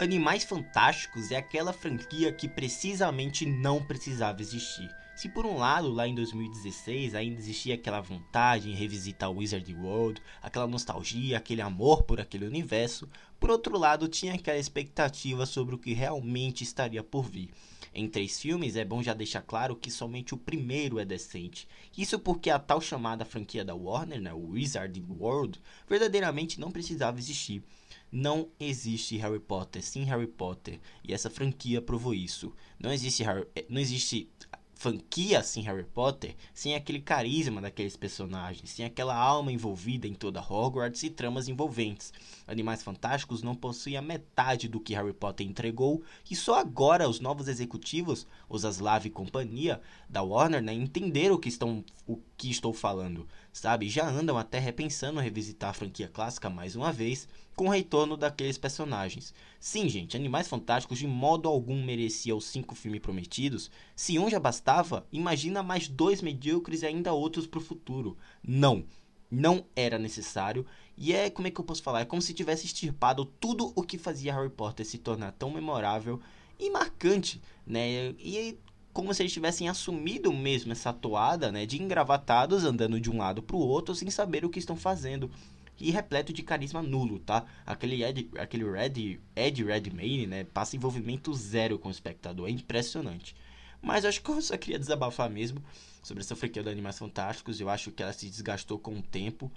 Animais Fantásticos é aquela franquia que precisamente não precisava existir. Se por um lado, lá em 2016, ainda existia aquela vontade em revisitar Wizard World, aquela nostalgia, aquele amor por aquele universo, por outro lado, tinha aquela expectativa sobre o que realmente estaria por vir. Em três filmes, é bom já deixar claro que somente o primeiro é decente. Isso porque a tal chamada franquia da Warner, né, o Wizard World, verdadeiramente não precisava existir. Não existe Harry Potter sem Harry Potter, e essa franquia provou isso. Não existe, Harry, eh, não existe franquia sem Harry Potter, sem aquele carisma daqueles personagens, sem aquela alma envolvida em toda Hogwarts e tramas envolventes. Animais Fantásticos não possuem a metade do que Harry Potter entregou e só agora os novos executivos, os Aslav e companhia da Warner, né, entenderam o que, estão, o que estou falando, sabe? Já andam até repensando revisitar a franquia clássica mais uma vez com o retorno daqueles personagens. Sim, gente, Animais Fantásticos de modo algum merecia os cinco filmes prometidos. Se um já bastava, imagina mais dois medíocres e ainda outros para o futuro. Não, não era necessário. E é, como é que eu posso falar? É como se tivesse extirpado tudo o que fazia Harry Potter se tornar tão memorável e marcante, né? E como se eles tivessem assumido mesmo essa toada, né, de engravatados andando de um lado para o outro sem saber o que estão fazendo e repleto de carisma nulo, tá? Aquele Ed, aquele Red, Ed Redmayne, né, passa envolvimento zero com o espectador, é impressionante. Mas acho que eu só queria desabafar mesmo sobre essa franquia do Animais Fantásticos. Eu acho que ela se desgastou com o tempo,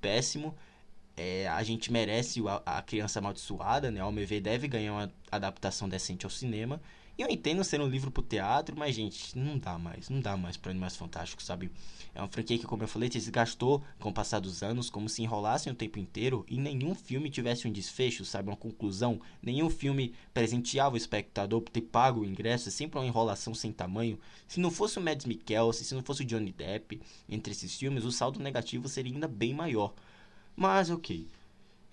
péssimo. É, a gente merece a, a criança amaldiçoada, né? Ao meu ver, deve ganhar uma adaptação decente ao cinema. E eu entendo ser um livro pro teatro, mas, gente, não dá mais. Não dá mais para Animais Fantásticos, sabe? É uma franquia que, como eu falei, se desgastou com o passar dos anos, como se enrolassem o tempo inteiro e nenhum filme tivesse um desfecho, sabe? Uma conclusão. Nenhum filme presenteava o espectador por ter pago o ingresso. É sempre uma enrolação sem tamanho. Se não fosse o Mads Mikkelsen, se não fosse o Johnny Depp, entre esses filmes, o saldo negativo seria ainda bem maior. Mas, ok.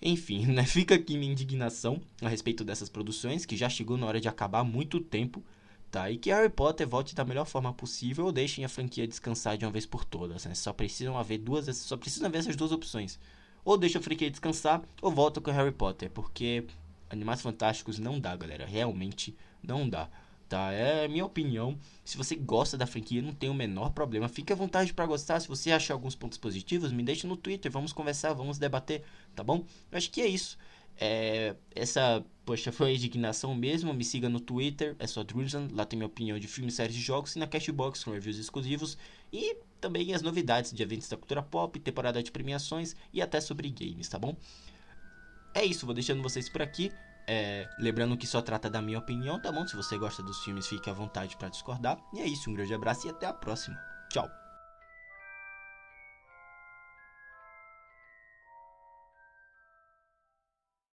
Enfim, né? Fica aqui minha indignação a respeito dessas produções, que já chegou na hora de acabar há muito tempo, tá? E que Harry Potter volte da melhor forma possível ou deixem a franquia descansar de uma vez por todas, né? Só precisam haver duas, só precisam haver essas duas opções. Ou deixa a franquia descansar, ou volta com Harry Potter, porque Animais Fantásticos não dá, galera. Realmente não dá tá? É minha opinião. Se você gosta da franquia, não tem o menor problema. Fique à vontade para gostar. Se você achar alguns pontos positivos, me deixe no Twitter. Vamos conversar, vamos debater, tá bom? Eu acho que é isso. É, essa, poxa, foi a indignação mesmo. Me siga no Twitter, é só Drusan. Lá tem minha opinião de filmes, séries e jogos. E na Cashbox com reviews exclusivos. E também as novidades de eventos da cultura pop, temporada de premiações e até sobre games, tá bom? É isso, vou deixando vocês por aqui. É, lembrando que só trata da minha opinião, tá bom? Se você gosta dos filmes, fique à vontade para discordar. E é isso, um grande abraço e até a próxima. Tchau!